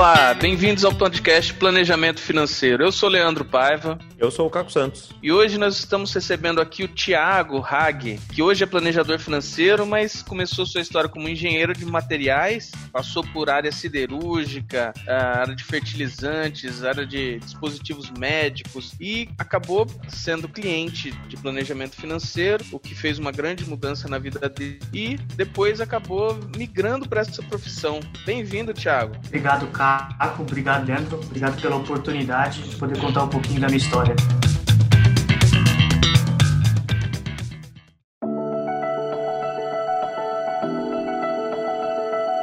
Olá, bem-vindos ao podcast Planejamento Financeiro. Eu sou Leandro Paiva. Eu sou o Caco Santos. E hoje nós estamos recebendo aqui o Tiago Hag, que hoje é planejador financeiro, mas começou sua história como engenheiro de materiais, passou por área siderúrgica, área de fertilizantes, área de dispositivos médicos e acabou sendo cliente de planejamento financeiro, o que fez uma grande mudança na vida dele e depois acabou migrando para essa profissão. Bem-vindo, Tiago. Obrigado, Caco. Obrigado, Leandro. Obrigado pela oportunidade de poder contar um pouquinho da minha história.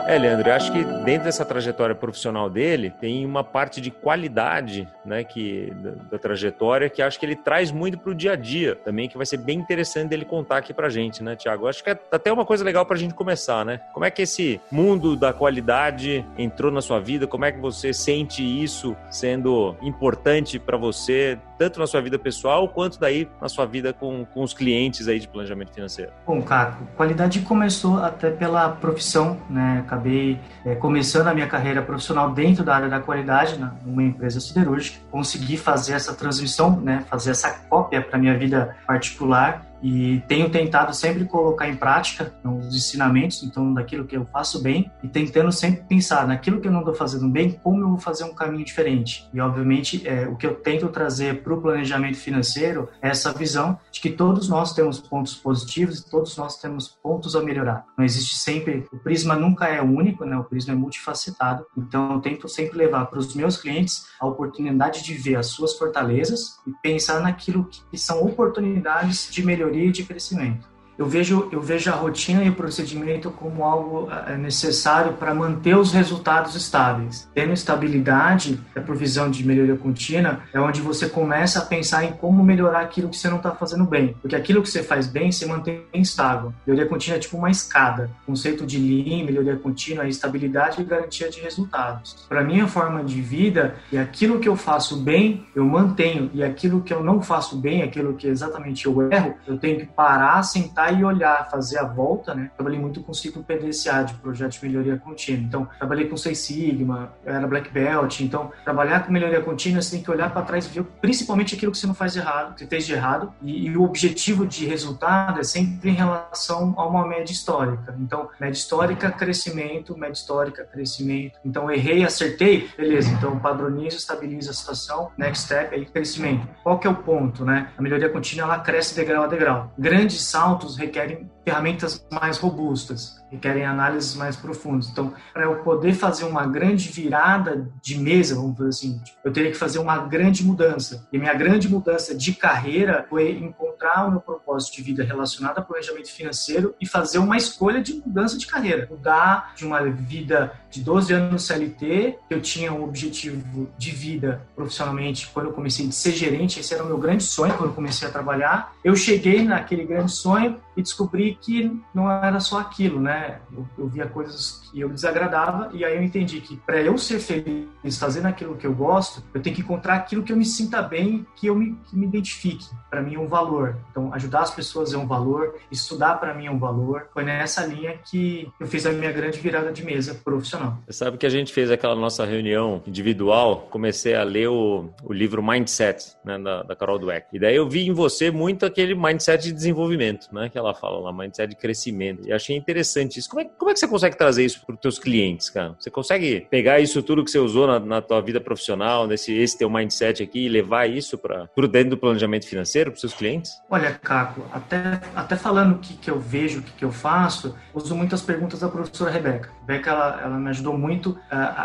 É, Leandro, eu acho que dentro dessa trajetória profissional dele tem uma parte de qualidade, né, que da, da trajetória que acho que ele traz muito para o dia a dia também, que vai ser bem interessante dele contar aqui para gente, né, Tiago? Acho que é até uma coisa legal para a gente começar, né? Como é que esse mundo da qualidade entrou na sua vida? Como é que você sente isso sendo importante para você, tanto na sua vida pessoal quanto daí na sua vida com, com os clientes aí de planejamento financeiro? Bom, Caco, qualidade começou até pela profissão, né? acabei é, começando a minha carreira profissional dentro da área da qualidade, né, numa empresa siderúrgica. Consegui fazer essa transmissão, né, fazer essa cópia para minha vida particular e tenho tentado sempre colocar em prática os ensinamentos, então daquilo que eu faço bem e tentando sempre pensar naquilo que eu não estou fazendo bem, como eu vou fazer um caminho diferente. E obviamente é, o que eu tento trazer para o planejamento financeiro é essa visão de que todos nós temos pontos positivos e todos nós temos pontos a melhorar. Não existe sempre, o prisma nunca é único, né? O prisma é multifacetado. Então eu tento sempre levar para os meus clientes a oportunidade de ver as suas fortalezas e pensar naquilo que são oportunidades de melhoria melhoria e de crescimento eu vejo, eu vejo a rotina e o procedimento como algo eh, necessário para manter os resultados estáveis. Tendo estabilidade, a provisão de melhoria contínua é onde você começa a pensar em como melhorar aquilo que você não está fazendo bem. Porque aquilo que você faz bem, você mantém estável. Melhoria contínua é tipo uma escada. Conceito de Lean, melhoria contínua, é estabilidade e garantia de resultados. Para minha forma de vida, e aquilo que eu faço bem, eu mantenho. E aquilo que eu não faço bem, aquilo que exatamente eu erro, eu tenho que parar, sentar e olhar, fazer a volta, né? Trabalhei muito com ciclo PDCA, de projeto de melhoria contínua. Então, trabalhei com Seis Sigma, era Black Belt. Então, trabalhar com melhoria contínua, você tem que olhar para trás e ver principalmente aquilo que você não faz errado, que fez de errado. E, e, o objetivo de resultado é sempre em relação a uma média histórica. Então, média histórica, crescimento, média histórica, crescimento. Então, errei, acertei, beleza. Então, padroniza, estabiliza a situação, next step, aí crescimento. Qual que é o ponto, né? A melhoria contínua, ela cresce degrau a degrau. Grandes saltos requerem ferramentas mais robustas, requerem análises mais profundas. Então, para eu poder fazer uma grande virada de mesa, vamos dizer assim, eu teria que fazer uma grande mudança. E minha grande mudança de carreira foi encontrar o meu propósito de vida relacionado a planejamento financeiro e fazer uma escolha de mudança de carreira. Mudar de uma vida de 12 anos no CLT, eu tinha um objetivo de vida profissionalmente quando eu comecei a ser gerente, esse era o meu grande sonho quando eu comecei a trabalhar. Eu cheguei naquele grande sonho e descobri que não era só aquilo, né? Eu, eu via coisas que eu desagradava e aí eu entendi que para eu ser feliz fazendo aquilo que eu gosto, eu tenho que encontrar aquilo que eu me sinta bem, que eu me, que me identifique. Para mim é um valor. Então, ajudar as pessoas é um valor, estudar para mim é um valor. Foi nessa linha que eu fiz a minha grande virada de mesa profissional. Você sabe que a gente fez aquela nossa reunião individual, comecei a ler o, o livro Mindset, né, da, da Carol Dweck. E daí eu vi em você muito aquele mindset de desenvolvimento, né, ela fala lá, mindset de crescimento. E achei interessante isso. Como é, como é que você consegue trazer isso para os teus clientes, cara? Você consegue pegar isso tudo que você usou na, na tua vida profissional, nesse esse teu mindset aqui e levar isso para dentro do planejamento financeiro para os seus clientes? Olha, Caco, até, até falando o que, que eu vejo, o que, que eu faço, uso muitas perguntas da professora Rebeca. Rebeca, ela, ela me ajudou muito uh,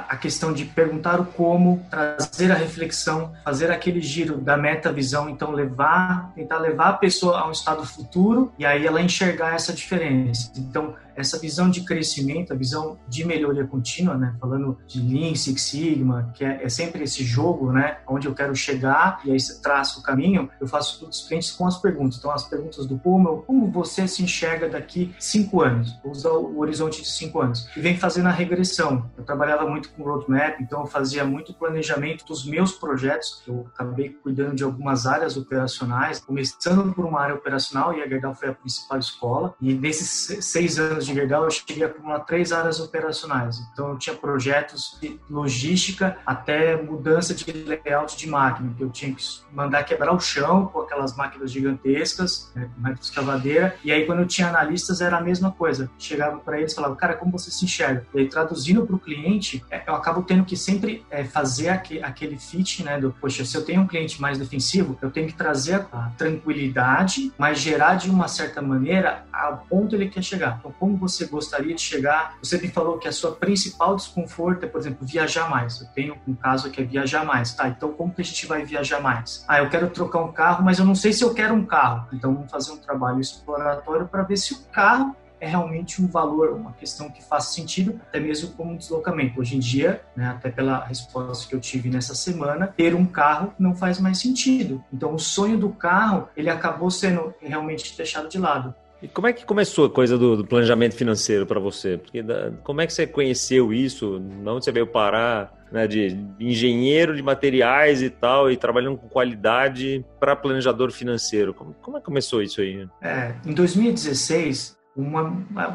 a questão de perguntar o como, trazer a reflexão, fazer aquele giro da meta-visão, então levar, tentar levar a pessoa a um estado futuro e aí ela enxergar essa diferença. Então, essa visão de crescimento, a visão de melhoria contínua, né? Falando de Lean, Six Sigma, que é, é sempre esse jogo, né? Onde eu quero chegar e aí traça o caminho. Eu faço todos os clientes com as perguntas. Então, as perguntas do como, como você se enxerga daqui cinco anos? Vou usar o horizonte de cinco anos. E vem fazendo a regressão. Eu trabalhava muito com roadmap, então eu fazia muito planejamento dos meus projetos. Eu acabei cuidando de algumas áreas operacionais, começando por uma área operacional e a Gerdau foi a principal escola escola. E nesses seis anos de Gerdau, eu cheguei a acumular três áreas operacionais. Então, eu tinha projetos de logística até mudança de layout de máquina, que eu tinha que mandar quebrar o chão com aquelas máquinas gigantescas, né, com. E aí, quando eu tinha analistas, era a mesma coisa. Chegava para eles e falava, cara, como você se enxerga? E aí, traduzindo para o cliente, é, eu acabo tendo que sempre é, fazer aquele fit, né, do, poxa, se eu tenho um cliente mais defensivo, eu tenho que trazer a tranquilidade, mas gerar de uma certa maneira ao ponto ele quer chegar. Então, como você gostaria de chegar? Você me falou que a sua principal desconforto é, por exemplo, viajar mais. Eu tenho um caso que é viajar mais. Tá, então como que a gente vai viajar mais? Ah, eu quero trocar um carro, mas eu não sei se eu quero um carro. Então, vamos fazer um trabalho exploratório para ver se o carro é realmente um valor, uma questão que faz sentido, até mesmo como um deslocamento. Hoje em dia, né, até pela resposta que eu tive nessa semana, ter um carro não faz mais sentido. Então, o sonho do carro, ele acabou sendo realmente deixado de lado. E como é que começou a coisa do, do planejamento financeiro para você? Porque da, como é que você conheceu isso? Onde você veio parar? Né, de engenheiro de materiais e tal, e trabalhando com qualidade para planejador financeiro. Como, como é que começou isso aí? É, em 2016, uma,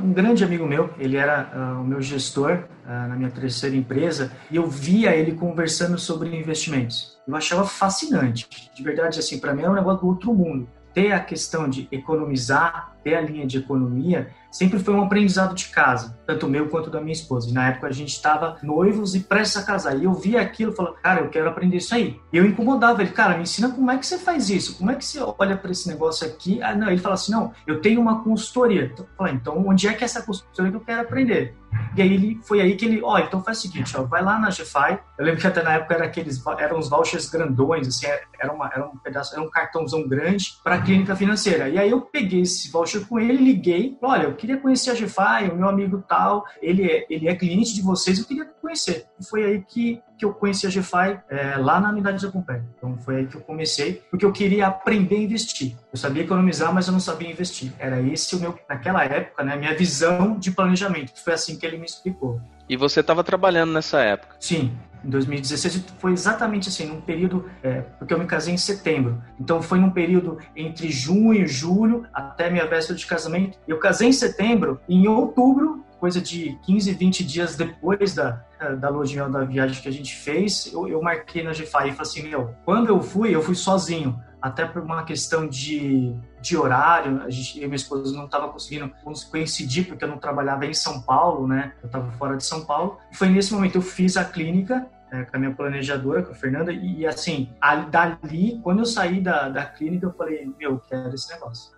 um grande amigo meu, ele era uh, o meu gestor uh, na minha terceira empresa, e eu via ele conversando sobre investimentos. Eu achava fascinante, de verdade, assim, para mim era um negócio do outro mundo. Ter a questão de economizar, ter a linha de economia, sempre foi um aprendizado de casa, tanto meu quanto da minha esposa. E na época a gente estava noivos e prestes a casar. E eu via aquilo e falava, cara, eu quero aprender isso aí. E eu incomodava ele, cara, me ensina como é que você faz isso, como é que você olha para esse negócio aqui. Ah, não, ele fala assim, não, eu tenho uma consultoria. Então, falei, então onde é que é essa consultoria que eu quero aprender? E aí ele foi aí que ele, ó, então faz o seguinte, ó, vai lá na GFI. Eu lembro que até na época era aqueles, eram os vouchers grandões, assim, era, uma, era um pedaço, era um cartãozão grande para clínica financeira. E aí eu peguei esse voucher com ele, liguei, olha, eu queria conhecer a GFI, o meu amigo tal, ele é, ele é cliente de vocês, eu queria conhecer. E foi aí que, que eu conheci a GFI é, lá na unidade da Compé. Então foi aí que eu comecei, porque eu queria aprender a investir. Eu sabia economizar, mas eu não sabia investir. Era esse o meu, naquela época, né, minha visão de planejamento. Foi assim que ele me explicou. E você estava trabalhando nessa época? Sim, em 2016 foi exatamente assim, num período, é, porque eu me casei em setembro, então foi num período entre junho e julho até minha véspera de casamento. Eu casei em setembro e em outubro, coisa de 15, 20 dias depois da, da lua de mel da viagem que a gente fez, eu, eu marquei na GFI e falei assim, meu, quando eu fui, eu fui sozinho até por uma questão de, de horário, a gente, eu e minha esposa não estava conseguindo coincidir porque eu não trabalhava em São Paulo, né? Eu estava fora de São Paulo. Foi nesse momento eu fiz a clínica é, com a minha planejadora, com a Fernanda, e, e assim, ali, dali, quando eu saí da, da clínica, eu falei, meu, eu quero esse negócio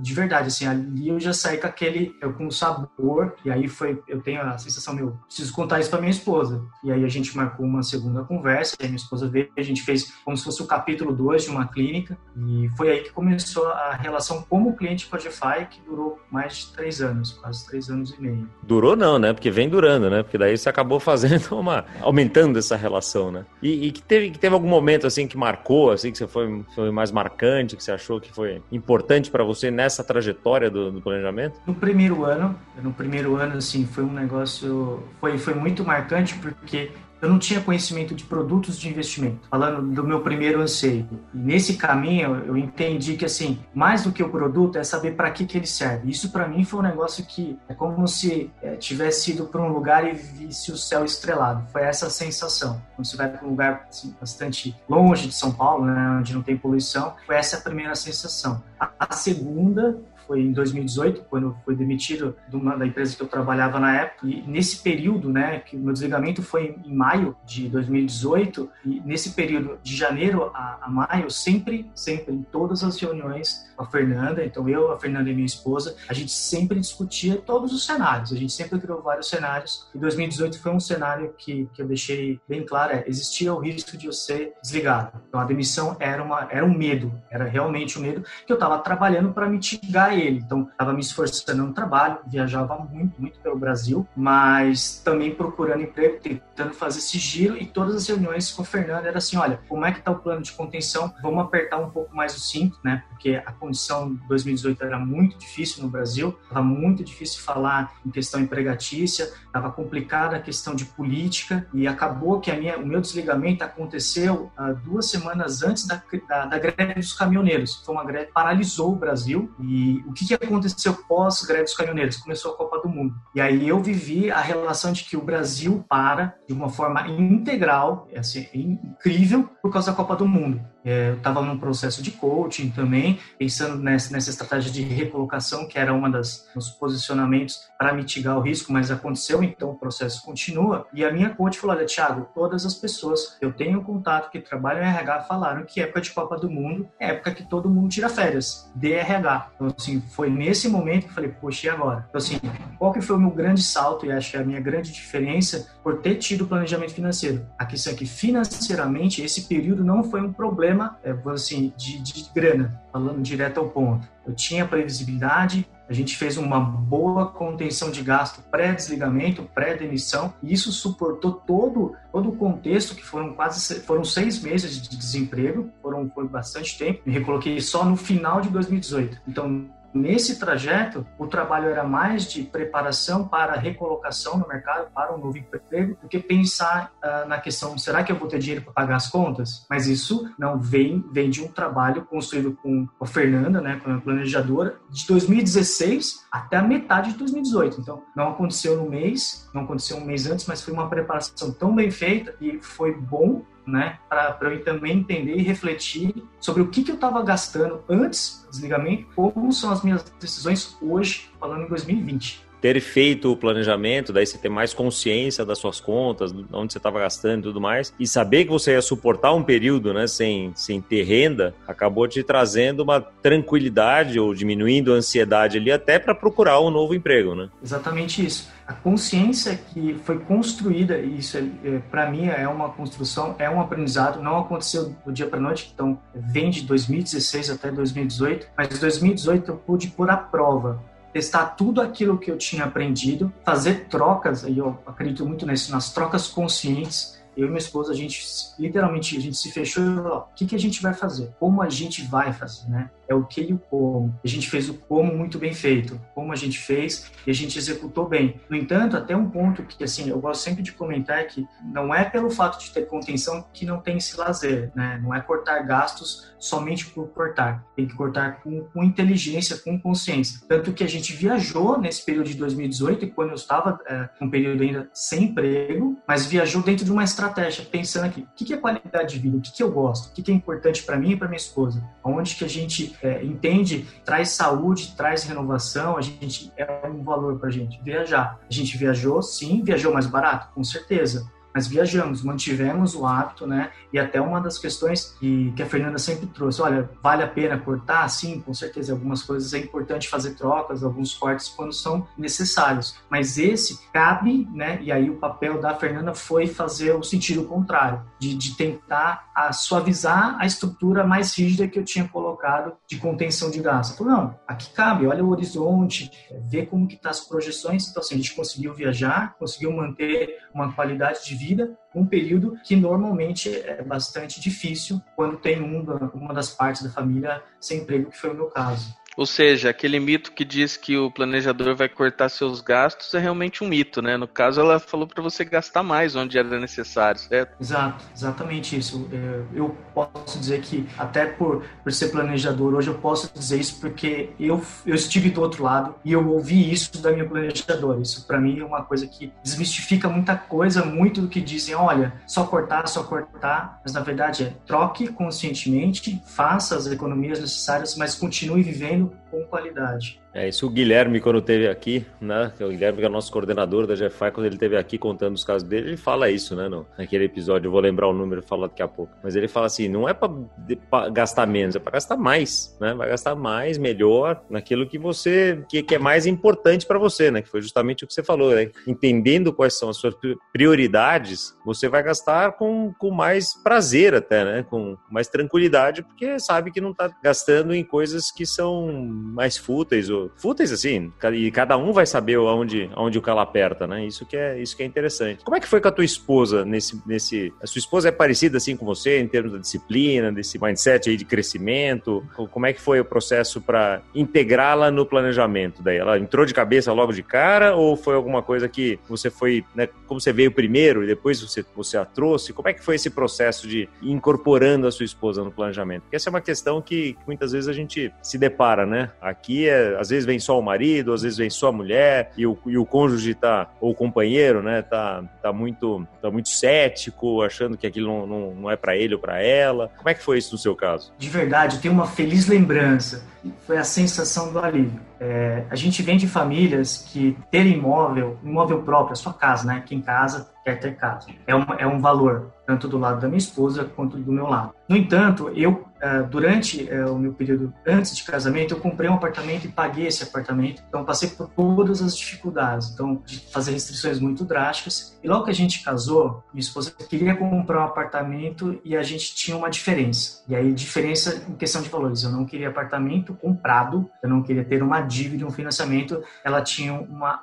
de verdade, assim, ali eu já saí com aquele, eu, com sabor, e aí foi, eu tenho a sensação, meu, preciso contar isso pra minha esposa. E aí a gente marcou uma segunda conversa, e minha esposa veio, a gente fez como se fosse o capítulo 2 de uma clínica, e foi aí que começou a relação como cliente com a GFI, que durou mais de três anos, quase três anos e meio. Durou não, né? Porque vem durando, né? Porque daí você acabou fazendo uma, aumentando essa relação, né? E, e que, teve, que teve algum momento, assim, que marcou, assim, que você foi, foi mais marcante, que você achou que foi importante para você nessa trajetória do, do, planejamento? No primeiro ano, no primeiro ano, assim, foi um negócio, foi, foi muito marcante porque eu não tinha conhecimento de produtos de investimento, falando do meu primeiro anseio. E nesse caminho, eu entendi que, assim, mais do que o produto é saber para que, que ele serve. Isso, para mim, foi um negócio que é como se é, tivesse ido para um lugar e visse o céu estrelado. Foi essa sensação. Quando você vai para um lugar assim, bastante longe de São Paulo, né, onde não tem poluição, foi essa a primeira sensação. A, a segunda foi em 2018, quando fui demitido de uma, da empresa que eu trabalhava na época. E nesse período, né, que o meu desligamento foi em maio de 2018, e nesse período de janeiro a, a maio, sempre, sempre, em todas as reuniões com a Fernanda, então eu, a Fernanda e minha esposa, a gente sempre discutia todos os cenários, a gente sempre criou vários cenários. E 2018 foi um cenário que, que eu deixei bem claro, é, existia o risco de eu ser desligado. Então a demissão era, uma, era um medo, era realmente um medo que eu estava trabalhando para mitigar ele. Então, estava me esforçando no trabalho, viajava muito, muito pelo Brasil, mas também procurando emprego, tentando fazer esse giro e todas as reuniões com o Fernando era assim, olha, como é que está o plano de contenção? Vamos apertar um pouco mais o cinto, né? Porque a condição de 2018 era muito difícil no Brasil, estava muito difícil falar em questão empregatícia, estava complicada a questão de política e acabou que a minha, o meu desligamento aconteceu uh, duas semanas antes da, da, da greve dos caminhoneiros. Foi uma greve paralisou o Brasil e o que, que aconteceu pós-greve dos caminhoneiros? Começou a Copa do Mundo. E aí eu vivi a relação de que o Brasil para de uma forma integral, assim, incrível, por causa da Copa do Mundo. É, eu estava num processo de coaching também, pensando nessa, nessa estratégia de recolocação, que era uma das dos posicionamentos para mitigar o risco, mas aconteceu, então o processo continua. E a minha coach falou: Olha, Thiago, todas as pessoas eu tenho contato que trabalham em RH falaram que época de Copa do Mundo é época que todo mundo tira férias, DRH. Então, assim, foi nesse momento que eu falei: Poxa, e agora? Então, assim, qual que foi o meu grande salto e acho que é a minha grande diferença por ter tido planejamento financeiro? A questão é que financeiramente esse período não foi um problema problema, é, assim, de, de grana, falando direto ao ponto. Eu tinha previsibilidade, a gente fez uma boa contenção de gasto pré-desligamento, pré-demissão, e isso suportou todo, todo o contexto, que foram quase foram seis meses de desemprego, foram, foi bastante tempo. Me recoloquei só no final de 2018. Então, Nesse trajeto, o trabalho era mais de preparação para recolocação no mercado, para um novo emprego, do que pensar uh, na questão: será que eu vou ter dinheiro para pagar as contas? Mas isso não vem, vem de um trabalho construído com a Fernanda, né, com a planejadora, de 2016 até a metade de 2018. Então, não aconteceu no mês, não aconteceu um mês antes, mas foi uma preparação tão bem feita e foi bom né, para eu também entender e refletir sobre o que, que eu estava gastando antes do desligamento, como são as minhas decisões hoje, falando em 2020 ter feito o planejamento, daí você ter mais consciência das suas contas, onde você estava gastando e tudo mais, e saber que você ia suportar um período né, sem, sem ter renda, acabou te trazendo uma tranquilidade ou diminuindo a ansiedade ali até para procurar um novo emprego, né? Exatamente isso a consciência que foi construída, isso é, é para mim é uma construção, é um aprendizado, não aconteceu do dia para noite, então vem de 2016 até 2018, mas em 2018 eu pude pôr à prova testar tudo aquilo que eu tinha aprendido, fazer trocas, e eu acredito muito nisso, nas trocas conscientes. Eu e minha esposa, a gente literalmente a gente se fechou e falou: o que, que a gente vai fazer? Como a gente vai fazer, né? é o que e o como. A gente fez o como muito bem feito, como a gente fez e a gente executou bem. No entanto, até um ponto que assim eu gosto sempre de comentar é que não é pelo fato de ter contenção que não tem esse lazer, né? Não é cortar gastos somente por cortar, tem que cortar com, com inteligência, com consciência. Tanto que a gente viajou nesse período de 2018 e quando eu estava é, um período ainda sem emprego, mas viajou dentro de uma estratégia, pensando aqui, o que é qualidade de vida, o que eu gosto, o que é importante para mim e para minha esposa, aonde que a gente é, entende, traz saúde, traz renovação, a gente é um valor para a gente. Viajar. A gente viajou, sim, viajou mais barato, com certeza mas viajamos, mantivemos o hábito, né? E até uma das questões que, que a Fernanda sempre trouxe, olha, vale a pena cortar? Sim, com certeza, algumas coisas é importante fazer trocas, alguns cortes quando são necessários, mas esse cabe, né? E aí o papel da Fernanda foi fazer o sentido contrário, de, de tentar a suavizar a estrutura mais rígida que eu tinha colocado de contenção de gás. Falou, não, aqui cabe, olha o horizonte, vê como que tá as projeções, então assim, a gente conseguiu viajar, conseguiu manter uma qualidade de vida, um período que normalmente é bastante difícil quando tem uma, uma das partes da família sem emprego, que foi o meu caso. Ou seja, aquele mito que diz que o planejador vai cortar seus gastos é realmente um mito, né? No caso, ela falou para você gastar mais onde era necessário, certo? Exato, exatamente isso. É, eu posso dizer que, até por, por ser planejador, hoje eu posso dizer isso porque eu, eu estive do outro lado e eu ouvi isso da minha planejadora. Isso, para mim, é uma coisa que desmistifica muita coisa, muito do que dizem, olha, só cortar, só cortar. Mas, na verdade, é troque conscientemente, faça as economias necessárias, mas continue vivendo Cristo com qualidade. É, isso o Guilherme, quando esteve aqui, né? O Guilherme, que é o nosso coordenador da GFI, quando ele esteve aqui contando os casos dele, ele fala isso, né? No, naquele episódio, eu vou lembrar o número falar daqui a pouco. Mas ele fala assim: não é para gastar menos, é para gastar mais, né? Vai gastar mais, melhor, naquilo que você, que, que é mais importante para você, né? Que foi justamente o que você falou, né? Entendendo quais são as suas prioridades, você vai gastar com, com mais prazer até, né? Com mais tranquilidade, porque sabe que não está gastando em coisas que são mais fúteis ou fúteis, assim, e cada um vai saber onde, onde o calo aperta, né? Isso que, é, isso que é interessante. Como é que foi com a tua esposa nesse, nesse... A sua esposa é parecida, assim, com você, em termos da disciplina, desse mindset aí de crescimento? Como é que foi o processo para integrá-la no planejamento? Daí ela entrou de cabeça logo de cara ou foi alguma coisa que você foi, né, como você veio primeiro e depois você, você a trouxe? Como é que foi esse processo de incorporando a sua esposa no planejamento? Porque essa é uma questão que muitas vezes a gente se depara, né? Aqui, é, às vezes vem só o marido, às vezes vem só a mulher e o, e o cônjuge tá, ou o companheiro, né, tá, tá, muito, tá muito cético, achando que aquilo não, não, não é para ele ou para ela. Como é que foi isso no seu caso? De verdade, tenho uma feliz lembrança. Foi a sensação do alívio. É, a gente vem de famílias que ter imóvel, imóvel próprio, a sua casa, né? Quem casa quer ter casa. É, uma, é um valor, tanto do lado da minha esposa quanto do meu lado. No entanto, eu, é, durante é, o meu período antes de casamento, eu comprei um apartamento e paguei esse apartamento. Então, passei por todas as dificuldades. Então, de fazer restrições muito drásticas. E logo que a gente casou, minha esposa queria comprar um apartamento e a gente tinha uma diferença. E aí, diferença em questão de valores. Eu não queria apartamento comprado, eu não queria ter uma dívida, um financiamento. Ela tinha uma,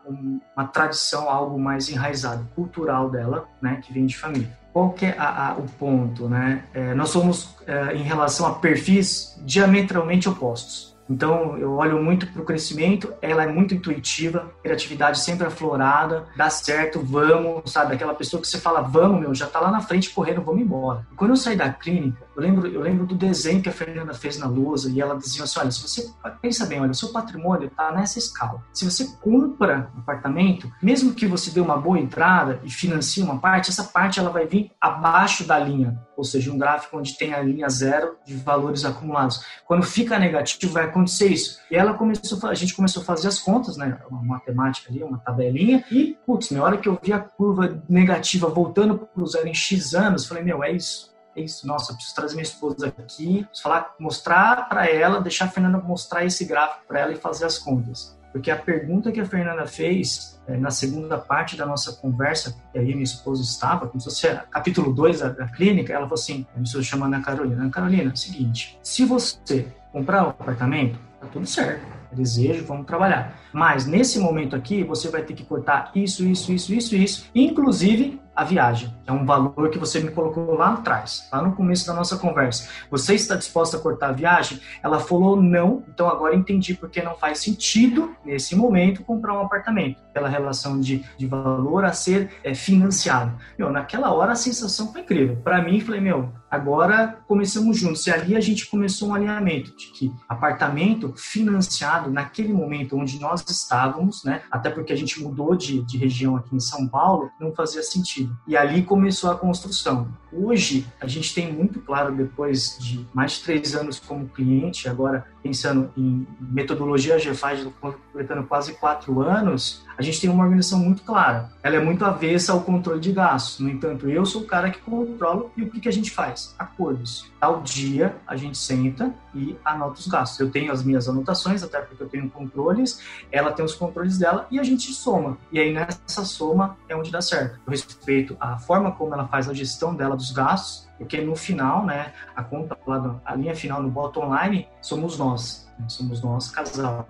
uma tradição, algo mais enraizado, cultural dela, né, que vem de família. Qual que é a, a, o ponto, né? É, nós somos, é, em relação a perfis, diametralmente opostos. Então, eu olho muito para o crescimento, ela é muito intuitiva, criatividade sempre aflorada, dá certo, vamos, sabe? Aquela pessoa que você fala, vamos, meu, já tá lá na frente correndo, vamos embora. E quando eu saí da clínica, eu lembro, eu lembro do desenho que a Fernanda fez na lousa e ela dizia assim: olha, se você pensa bem, olha, o seu patrimônio está nessa escala. Se você compra um apartamento, mesmo que você dê uma boa entrada e financie uma parte, essa parte ela vai vir abaixo da linha, ou seja, um gráfico onde tem a linha zero de valores acumulados. Quando fica negativo, vai acontecer isso. E ela começou, a gente começou a fazer as contas, né, uma matemática ali, uma tabelinha, e, putz, na hora que eu vi a curva negativa voltando para o zero em X anos, falei, meu, é isso é isso, nossa, preciso trazer minha esposa aqui, falar, mostrar para ela, deixar a Fernanda mostrar esse gráfico para ela e fazer as contas. Porque a pergunta que a Fernanda fez é, na segunda parte da nossa conversa, que aí minha esposa estava, como se fosse capítulo 2 da, da, clínica, ela falou assim, a esposa chamando a Carolina, Carolina, é o seguinte, se você comprar o apartamento, tá tudo certo, desejo, vamos trabalhar. Mas nesse momento aqui, você vai ter que cortar isso, isso, isso, isso, isso, inclusive a viagem. É um valor que você me colocou lá atrás, lá no começo da nossa conversa. Você está disposta a cortar a viagem? Ela falou não, então agora entendi porque não faz sentido, nesse momento, comprar um apartamento, pela relação de, de valor a ser é, financiado. Meu, naquela hora a sensação foi incrível. Para mim, falei, meu, agora começamos juntos. E ali a gente começou um alinhamento de que apartamento financiado naquele momento onde nós estávamos, né, até porque a gente mudou de, de região aqui em São Paulo, não fazia sentido. E ali começou a construção. Hoje, a gente tem muito claro, depois de mais de três anos como cliente, agora pensando em metodologia GFAG, completando quase quatro anos, a gente tem uma organização muito clara. Ela é muito avessa ao controle de gastos. No entanto, eu sou o cara que controla e o que, que a gente faz? Acordos. Ao dia, a gente senta e anota os gastos. Eu tenho as minhas anotações, até porque eu tenho controles, ela tem os controles dela e a gente soma. E aí, nessa soma, é onde dá certo. Eu respeito a forma como ela faz a gestão dela dos gastos, porque no final, né, a conta lá, a linha final no bottom line, somos nós. Né, somos nós, casal.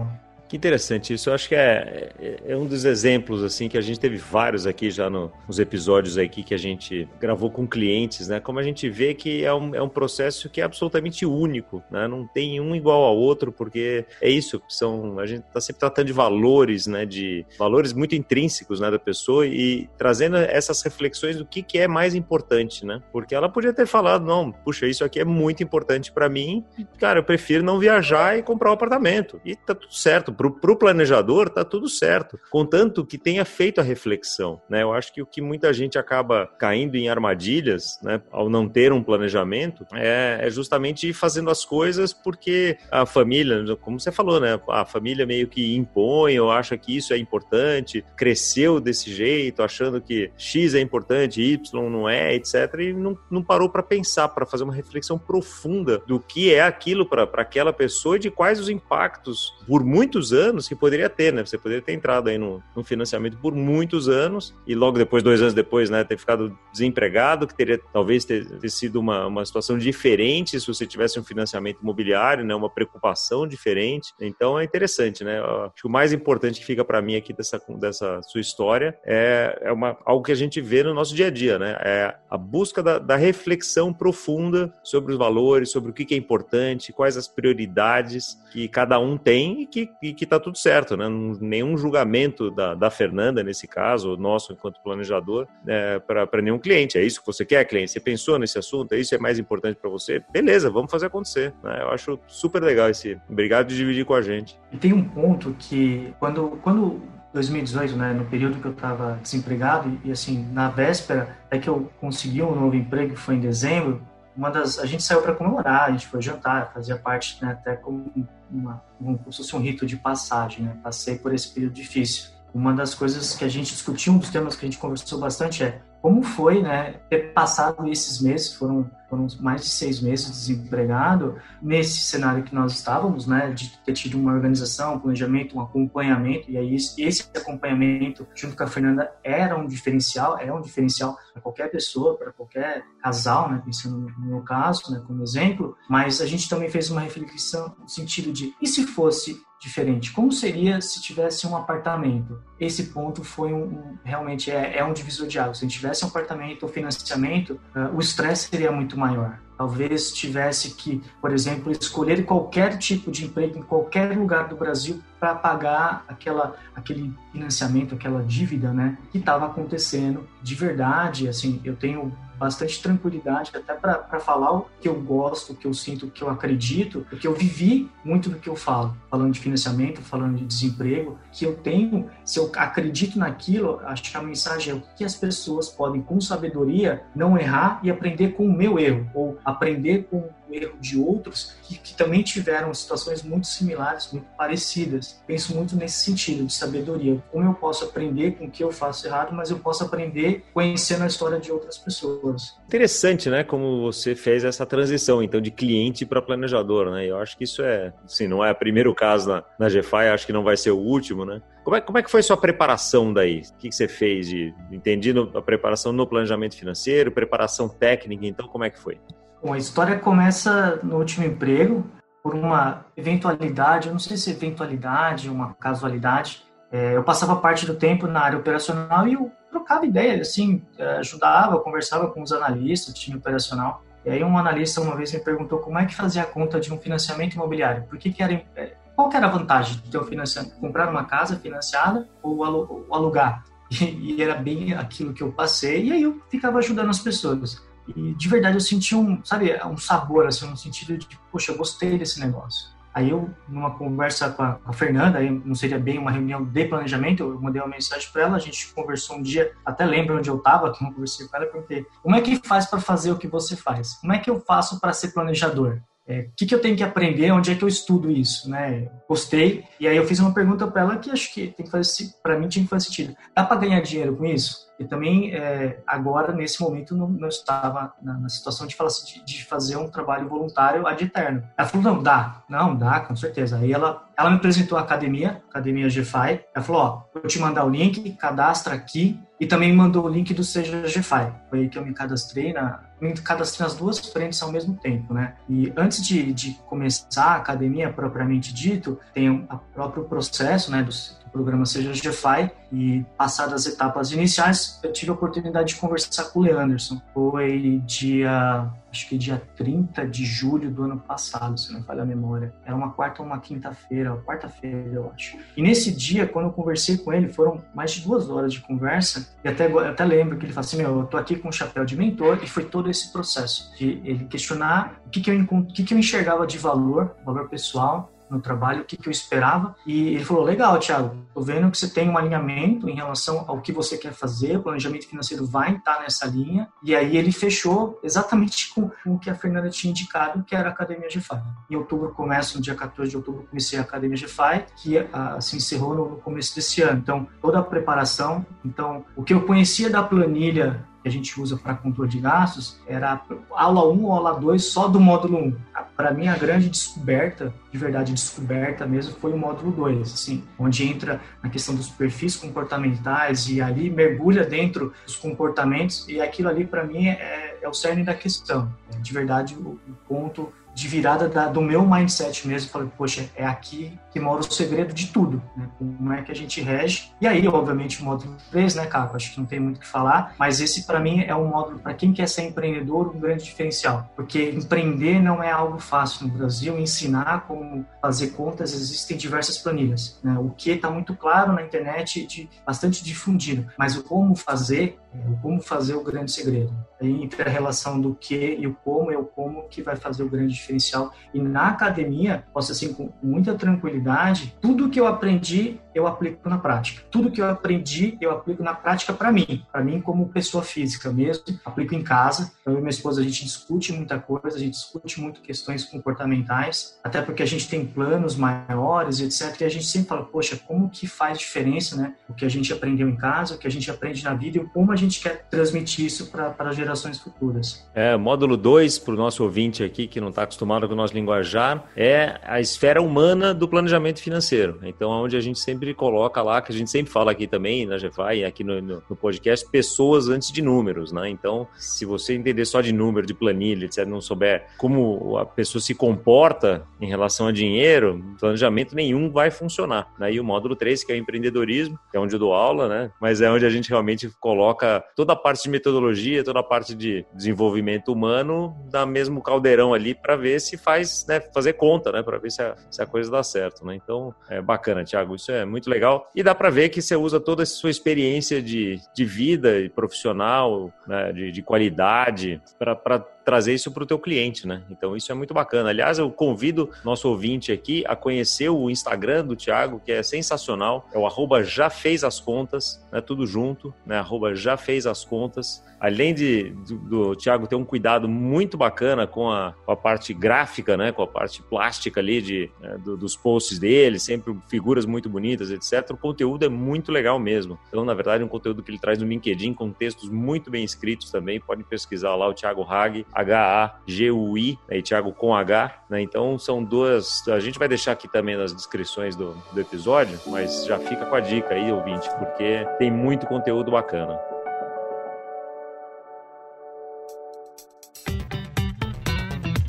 Que interessante isso. Eu acho que é, é, é, um dos exemplos assim que a gente teve vários aqui já no, nos episódios aqui que a gente gravou com clientes, né? Como a gente vê que é um, é um processo que é absolutamente único, né? Não tem um igual ao outro porque é isso. São a gente está sempre tratando de valores, né? De valores muito intrínsecos, né? Da pessoa e trazendo essas reflexões do que que é mais importante, né? Porque ela podia ter falado não, puxa, isso aqui é muito importante para mim. Cara, eu prefiro não viajar e comprar um apartamento e tá tudo certo para o planejador está tudo certo, contanto que tenha feito a reflexão. Né? Eu acho que o que muita gente acaba caindo em armadilhas, né, ao não ter um planejamento, é, é justamente ir fazendo as coisas porque a família, como você falou, né, a família meio que impõe ou acha que isso é importante, cresceu desse jeito, achando que X é importante, Y não é, etc. E não, não parou para pensar, para fazer uma reflexão profunda do que é aquilo para aquela pessoa e de quais os impactos por muitos muitos anos que poderia ter, né? Você poderia ter entrado aí no, no financiamento por muitos anos e logo depois, dois anos depois, né, ter ficado desempregado, que teria talvez ter, ter sido uma, uma situação diferente se você tivesse um financiamento imobiliário, né? Uma preocupação diferente. Então é interessante, né? Acho que o mais importante que fica para mim aqui dessa, dessa sua história é, é uma, algo que a gente vê no nosso dia a dia, né? É a busca da, da reflexão profunda sobre os valores, sobre o que, que é importante, quais as prioridades que cada um tem e que, e que tá tudo certo, né? Nenhum julgamento da, da Fernanda, nesse caso, nosso enquanto planejador, é, para nenhum cliente. É isso que você quer, cliente? Você pensou nesse assunto? É isso é mais importante para você? Beleza, vamos fazer acontecer. Né? Eu acho super legal esse. Obrigado de dividir com a gente. E tem um ponto que, quando, quando 2018, né, no período que eu estava desempregado e assim na véspera é que eu consegui um novo emprego, que foi em dezembro. Uma das a gente saiu para comemorar, a gente foi jantar, fazia parte né, até como uma como se fosse um rito de passagem, né? Passei por esse período difícil. Uma das coisas que a gente discutiu, um dos temas que a gente conversou bastante é como foi, né, ter passado esses meses, foram, foram mais de seis meses desempregado, nesse cenário que nós estávamos, né, de ter tido uma organização, um planejamento, um acompanhamento, e aí esse acompanhamento, junto com a Fernanda, era um diferencial, é um diferencial para qualquer pessoa, para qualquer casal, né, pensando no meu caso, né, como exemplo, mas a gente também fez uma reflexão no sentido de, e se fosse diferente. Como seria se tivesse um apartamento? Esse ponto foi um, um realmente é, é, um divisor de águas. Se tivesse um apartamento ou financiamento, uh, o estresse seria muito maior. Talvez tivesse que, por exemplo, escolher qualquer tipo de emprego em qualquer lugar do Brasil para pagar aquela, aquele financiamento, aquela dívida, né, que estava acontecendo de verdade. Assim, eu tenho bastante tranquilidade até para falar o que eu gosto, o que eu sinto, o que eu acredito, porque eu vivi muito do que eu falo, falando de financiamento, falando de desemprego, que eu tenho, se eu acredito naquilo, acho que a mensagem é o que as pessoas podem, com sabedoria, não errar e aprender com o meu erro, ou aprender com erro de outros que, que, também tiveram situações muito similares, muito parecidas. Penso muito nesse sentido de sabedoria. Como eu posso aprender com o que eu faço errado, mas eu posso aprender conhecendo a história de outras pessoas. Interessante, né? Como você fez essa transição, então, de cliente para planejador, né? Eu acho que isso é, assim, não é o primeiro caso na, na GFI, acho que não vai ser o último, né? Como é, como é que foi sua preparação daí? O que, que você fez de, entendido a preparação no planejamento financeiro, preparação técnica, então, como é que foi? Bom, a história começa no último emprego por uma eventualidade, eu não sei se é eventualidade, uma casualidade. É, eu passava parte do tempo na área operacional e eu trocava ideia, assim, é, ajudava, conversava com os analistas do time operacional. E aí um analista uma vez me perguntou como é que fazia a conta de um financiamento imobiliário. Por que, que era, é, qual que era a vantagem de ter um financiamento? Comprar uma casa financiada ou alugar? E, e era bem aquilo que eu passei. E aí eu ficava ajudando as pessoas. E de verdade eu senti um, sabe, um sabor, assim, no sentido de, poxa, eu gostei desse negócio. Aí eu, numa conversa com a, com a Fernanda, aí não seria bem uma reunião de planejamento, eu mandei uma mensagem para ela, a gente conversou um dia, até lembro onde eu estava, que eu conversei com ela, e perguntei, como é que faz para fazer o que você faz? Como é que eu faço para ser planejador? É, o que, que, eu tenho que aprender, onde é que eu estudo isso, né? Gostei. E aí eu fiz uma pergunta para ela que acho que tem que fazer, para mim tinha que fazer sentido. Dá para ganhar dinheiro com isso? E também, é, agora, nesse momento, não, não estava na, na, situação de, falar, assim, de, de, fazer um trabalho voluntário ad eterno. Ela falou, não, dá. Não, dá, com certeza. Aí ela, ela me apresentou a academia, Academia GFI. Ela falou, ó, vou te mandar o link, cadastra aqui. E também me mandou o link do Seja GFI. Foi aí que eu me cadastrei na, cadastrei nas duas frentes ao mesmo tempo, né? E antes de, de começar a academia propriamente dito, tem o próprio processo, né, do, programa Seja GFI e passadas as etapas iniciais, eu tive a oportunidade de conversar com o Leanderson. Foi dia, acho que dia 30 de julho do ano passado, se não falha a memória. Era uma quarta ou uma quinta-feira, quarta-feira, eu acho. E nesse dia, quando eu conversei com ele, foram mais de duas horas de conversa, e até, até lembro que ele falou assim, meu, eu tô aqui com o chapéu de mentor, e foi todo esse processo de ele questionar o que, que, eu, o que, que eu enxergava de valor, valor pessoal, no trabalho, o que, que eu esperava. E ele falou: Legal, Thiago, tô vendo que você tem um alinhamento em relação ao que você quer fazer, o planejamento financeiro vai estar nessa linha. E aí ele fechou exatamente com, o que a Fernanda tinha indicado, que era a Academia GFI. Em outubro, começa no dia 14 de outubro, comecei a Academia GFI, que uh, se encerrou no começo desse ano. Então, toda a preparação. Então, o que eu conhecia da planilha que a gente usa para controle de gastos era aula 1 ou aula 2 só do módulo 1. Para mim, a grande descoberta, de verdade descoberta mesmo, foi o módulo 2, assim, onde entra na questão dos perfis comportamentais e ali mergulha dentro dos comportamentos e aquilo ali, para mim, é, é, o cerne da questão. É, de verdade, o, o ponto de virada da, do meu mindset mesmo. Falei, poxa, é aqui que mora o segredo de tudo, né? Como é que a gente rege. E aí, obviamente, o módulo 3, né, Caco? Acho que não tem muito o que falar, mas esse, para mim, é um módulo, para quem quer ser empreendedor, um grande diferencial. Porque empreender não é algo fácil no Brasil. Ensinar como fazer contas, existem diversas planilhas. Né? O que está muito claro na internet, de, bastante difundido, mas o como fazer, é, o como fazer o grande segredo. Entre a relação do que e o como, é o como que vai fazer o grande diferencial. E na academia, posso assim, com muita tranquilidade, tudo que eu aprendi, eu aplico na prática. Tudo que eu aprendi, eu aplico na prática para mim, para mim como pessoa física mesmo, aplico em casa. Eu e minha esposa, a gente discute muita coisa, a gente discute muito questões comportamentais, até porque a gente tem planos maiores, etc. E a gente sempre fala, poxa, como que faz diferença, né? O que a gente aprendeu em casa, o que a gente aprende na vida e como a gente quer transmitir isso para as gerações futuras. É, módulo 2, para o nosso ouvinte aqui, que não está acostumado com o nosso linguajar, é a esfera humana do planejamento financeiro. Então, onde a gente sempre coloca lá, que a gente sempre fala aqui também, na GFI, aqui no, no, no, podcast, pessoas antes de números, né? Então, se você entender só de número, de planilha, etc., não souber como a pessoa se comporta em relação a dinheiro, planejamento nenhum vai funcionar. Daí o módulo 3, que é o empreendedorismo, que é onde eu dou aula, né? Mas é onde a gente realmente coloca toda a parte de metodologia, toda a parte de desenvolvimento humano na mesmo caldeirão ali para ver se faz, né, fazer conta, né, para ver se a, se a coisa dá certo, né? Então, é bacana, Thiago, isso é muito legal. E dá para ver que você usa toda a sua experiência de, de vida e profissional, né, de, de qualidade, para trazer isso para o teu cliente, né? Então isso é muito bacana. Aliás, eu convido nosso ouvinte aqui a conhecer o Instagram do Thiago, que é sensacional. É o arroba já fez as contas, né? Tudo junto, né? Arroba já fez as contas além de do, do Thiago ter um cuidado muito bacana com a, com a parte gráfica, né, com a parte plástica ali de, né, do, dos posts dele, sempre figuras muito bonitas, etc. O conteúdo é muito legal mesmo. Então, na verdade, é um conteúdo que ele traz no LinkedIn com textos muito bem escritos também. Podem pesquisar lá o Thiago Hag, H-A-G-U-I, né, e Thiago com H. Né? Então, são duas. A gente vai deixar aqui também nas descrições do, do episódio, mas já fica com a dica aí, ouvinte, porque tem muito conteúdo bacana.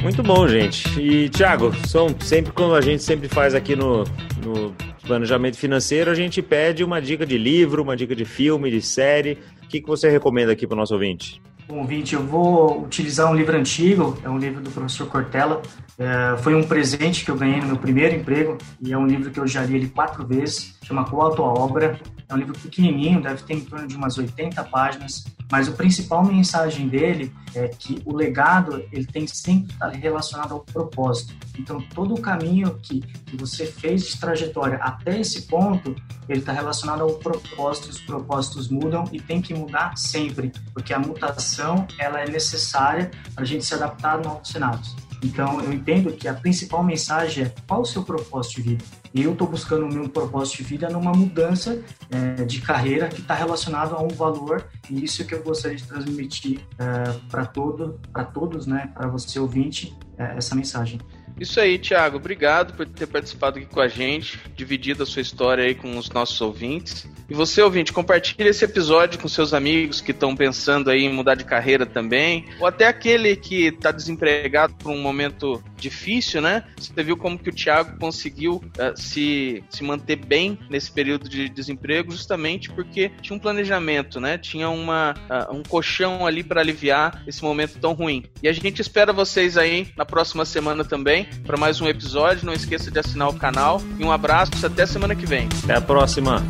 Muito bom, gente. E, Thiago, são sempre quando a gente sempre faz aqui no, no planejamento financeiro, a gente pede uma dica de livro, uma dica de filme, de série. O que, que você recomenda aqui para o nosso ouvinte? Bom, ouvinte, eu vou utilizar um livro antigo, é um livro do professor Cortella. É, foi um presente que eu ganhei no meu primeiro emprego e é um livro que eu já li ele quatro vezes, chama Qual a Tua Obra. É um livro pequenininho, deve ter em torno de umas 80 páginas, mas a principal mensagem dele é que o legado ele tem sempre estar relacionado ao propósito. Então, todo o caminho que, que você fez de trajetória até esse ponto, ele está relacionado ao propósito. Os propósitos mudam e tem que mudar sempre, porque a mutação ela é necessária para a gente se adaptar a novos cenários. Então, eu entendo que a principal mensagem é qual o seu propósito de vida. Eu estou buscando o meu propósito de vida numa mudança é, de carreira que está relacionado a um valor e isso é que eu gostaria de transmitir é, para todo, para todos, né, para você ouvinte, é, essa mensagem. Isso aí, Thiago. Obrigado por ter participado aqui com a gente, dividido a sua história aí com os nossos ouvintes. E você, ouvinte, compartilhe esse episódio com seus amigos que estão pensando aí em mudar de carreira também, ou até aquele que está desempregado por um momento difícil, né? Você viu como que o Thiago conseguiu uh, se, se manter bem nesse período de desemprego, justamente porque tinha um planejamento, né? Tinha uma, uh, um colchão ali para aliviar esse momento tão ruim. E a gente espera vocês aí na próxima semana também para mais um episódio. Não esqueça de assinar o canal e um abraço até semana que vem. Até a próxima.